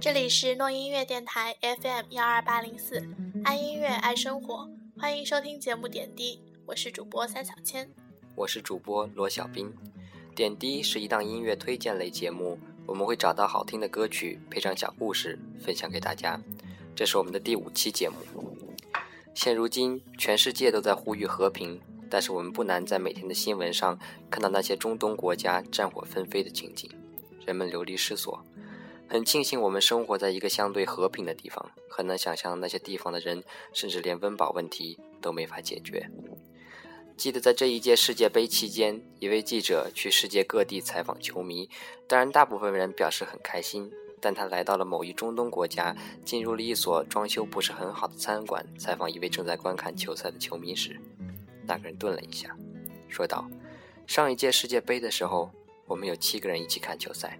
这里是诺音乐电台 FM 幺二八零四，爱音乐爱生活，欢迎收听节目点滴，我是主播三小千，我是主播罗小兵。点滴是一档音乐推荐类节目，我们会找到好听的歌曲，配上小故事，分享给大家。这是我们的第五期节目。现如今，全世界都在呼吁和平，但是我们不难在每天的新闻上看到那些中东国家战火纷飞的情景，人们流离失所。很庆幸我们生活在一个相对和平的地方，很难想象那些地方的人甚至连温饱问题都没法解决。记得在这一届世界杯期间，一位记者去世界各地采访球迷，当然大部分人表示很开心。但他来到了某一中东国家，进入了一所装修不是很好的餐馆，采访一位正在观看球赛的球迷时，那个人顿了一下，说道：“上一届世界杯的时候，我们有七个人一起看球赛，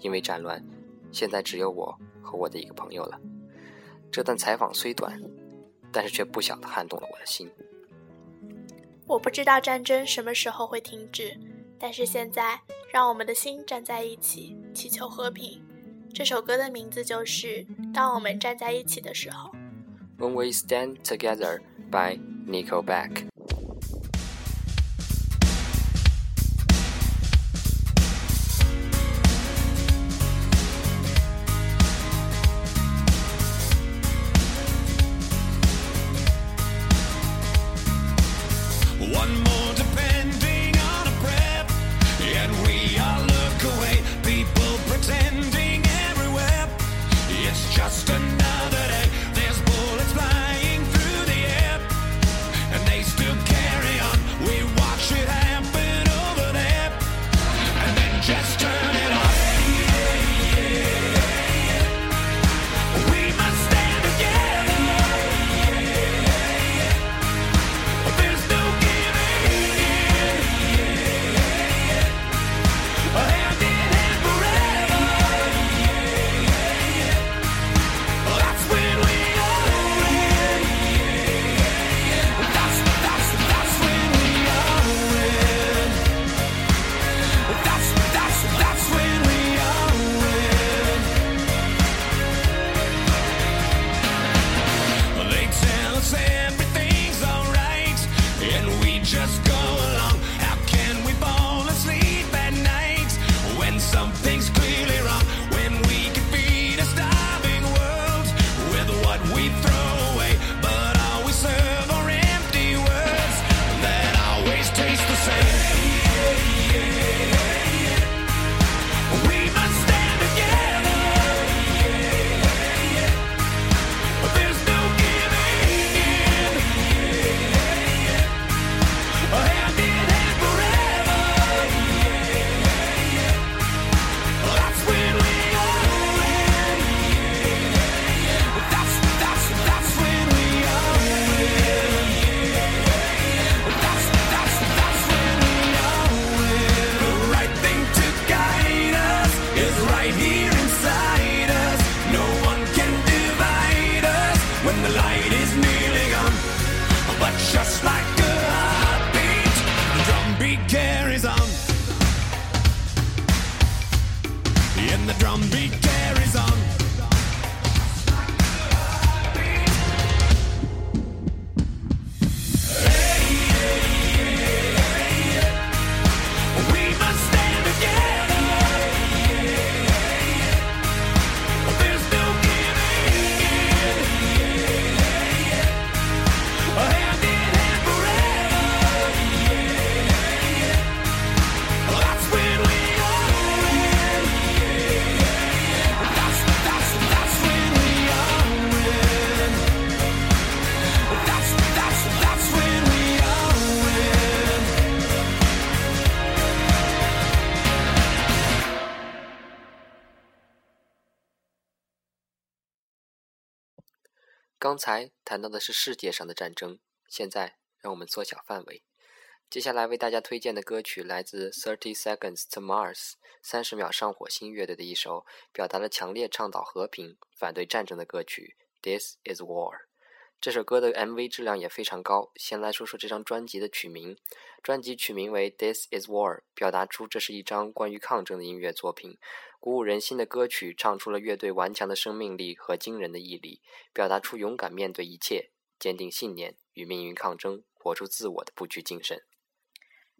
因为战乱。”现在只有我和我的一个朋友了。这段采访虽短，但是却不小的撼动了我的心。我不知道战争什么时候会停止，但是现在让我们的心站在一起，祈求和平。这首歌的名字就是《当我们站在一起的时候》。When we stand together by another Become began. 刚才谈到的是世界上的战争，现在让我们缩小范围。接下来为大家推荐的歌曲来自 Thirty Seconds to Mars 三十秒上火星乐队的一首表达了强烈倡导和平、反对战争的歌曲《This Is War》。这首歌的 MV 质量也非常高。先来说说这张专辑的曲名，专辑曲名为《This Is War》，表达出这是一张关于抗争的音乐作品。鼓舞人心的歌曲，唱出了乐队顽强的生命力和惊人的毅力，表达出勇敢面对一切、坚定信念、与命运抗争、活出自我的不屈精神。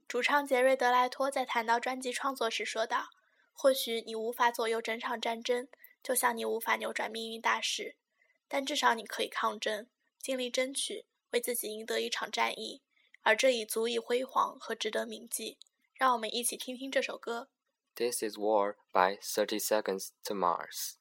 主唱杰瑞·德莱托在谈到专辑创作时说道：“或许你无法左右整场战争，就像你无法扭转命运大势，但至少你可以抗争。”尽力争取为自己赢得一场战役，而这已足以辉煌和值得铭记。让我们一起听听这首歌。This is War by Thirty Seconds to Mars。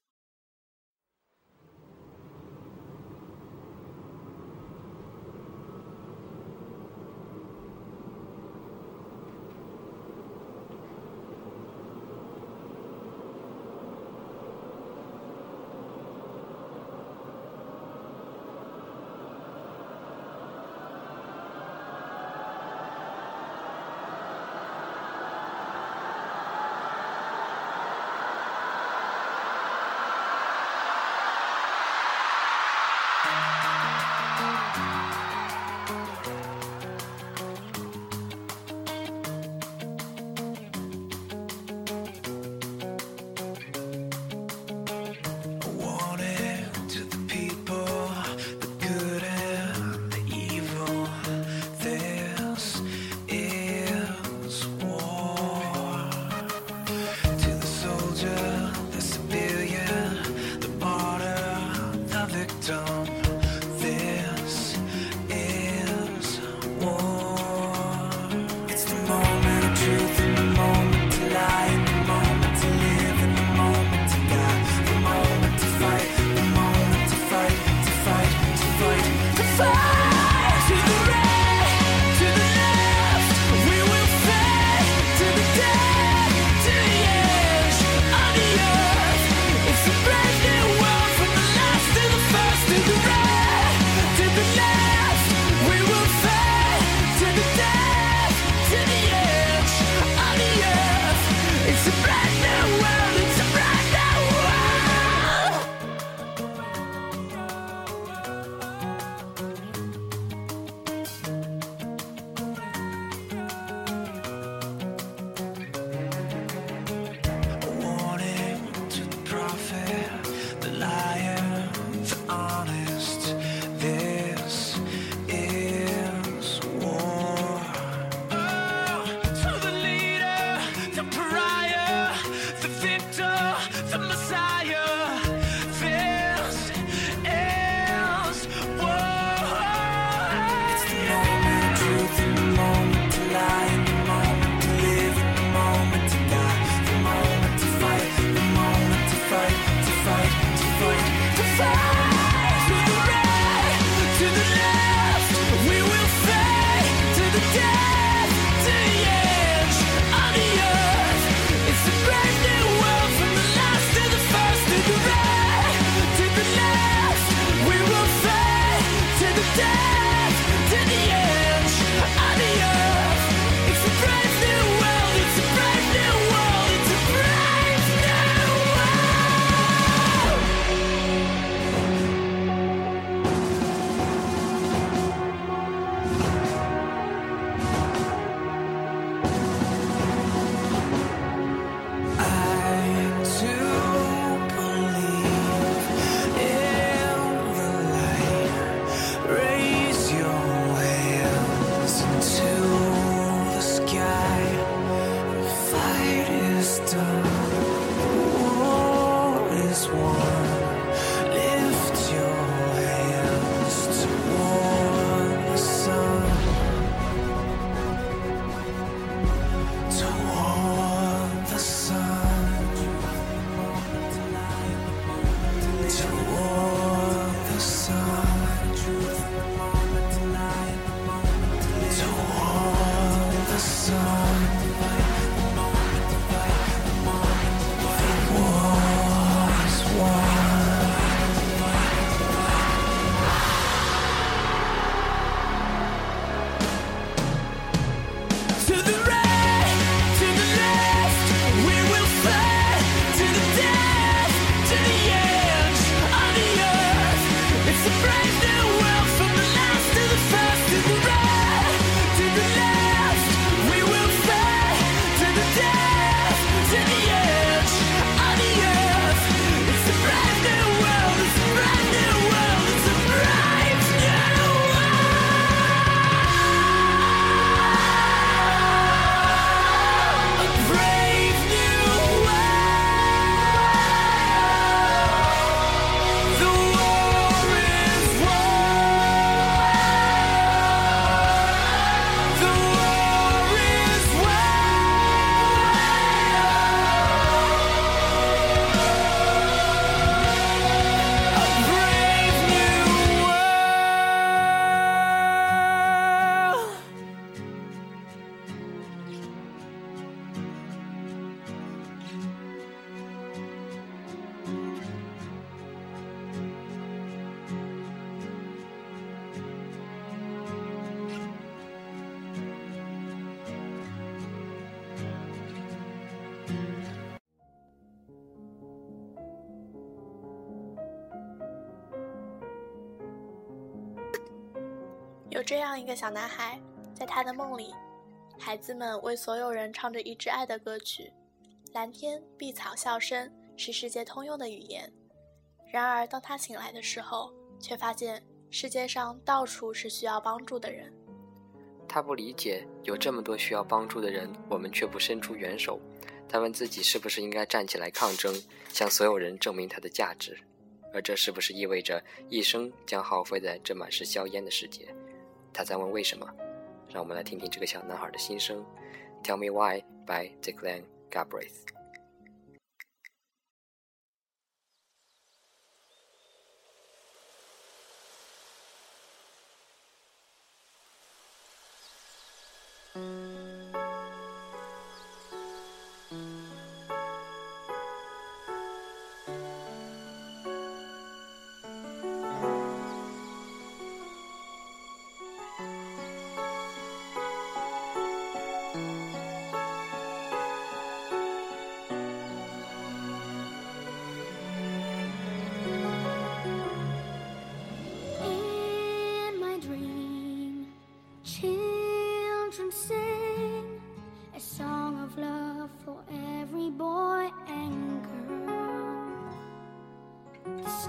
这样一个小男孩，在他的梦里，孩子们为所有人唱着一支爱的歌曲，蓝天、碧草、笑声是世界通用的语言。然而，当他醒来的时候，却发现世界上到处是需要帮助的人。他不理解，有这么多需要帮助的人，我们却不伸出援手。他问自己，是不是应该站起来抗争，向所有人证明他的价值？而这是不是意味着一生将耗费在这满是硝烟的世界？他在问为什么？让我们来听听这个小男孩的心声。Tell me why by Declan Galbraith。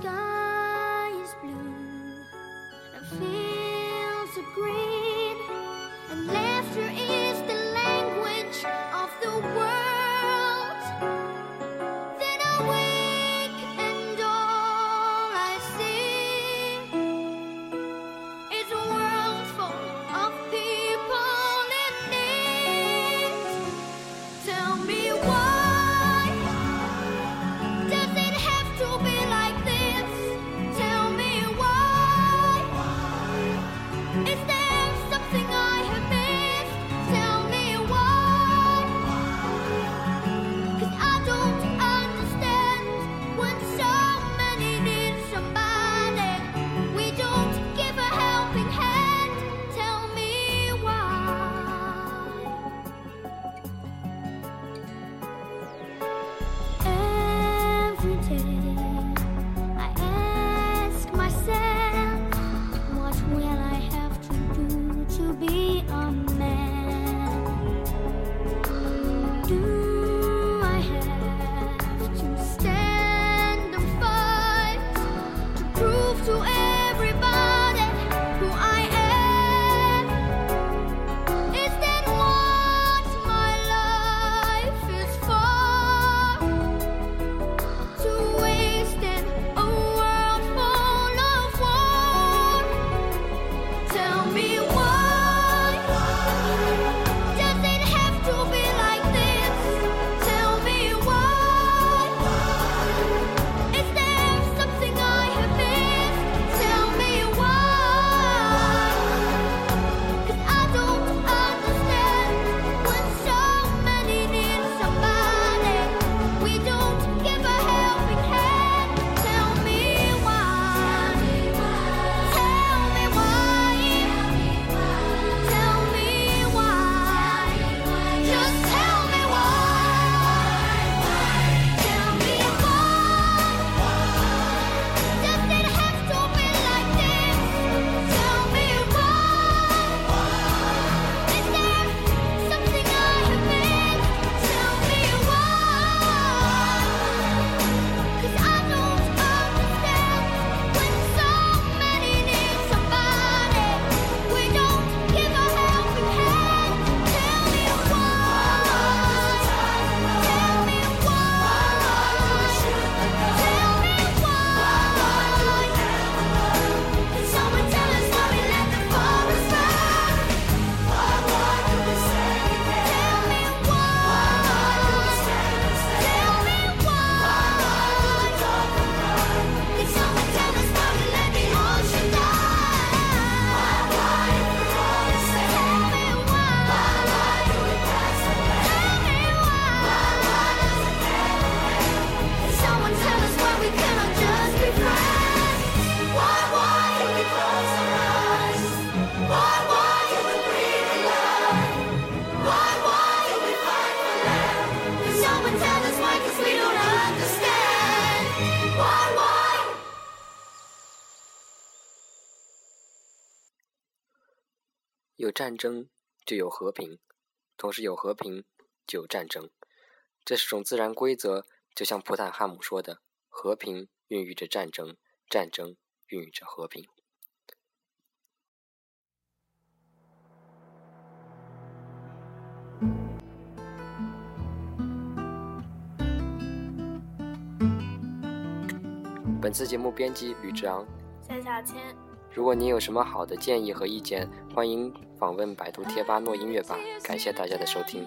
sky 战争就有和平，同时有和平就有战争，这是种自然规则。就像普坦汉姆说的：“和平孕育着战争，战争孕育着和平。”本次节目编辑吕志昂，夏小千。如果你有什么好的建议和意见，欢迎访问百度贴吧“诺音乐吧”。感谢大家的收听。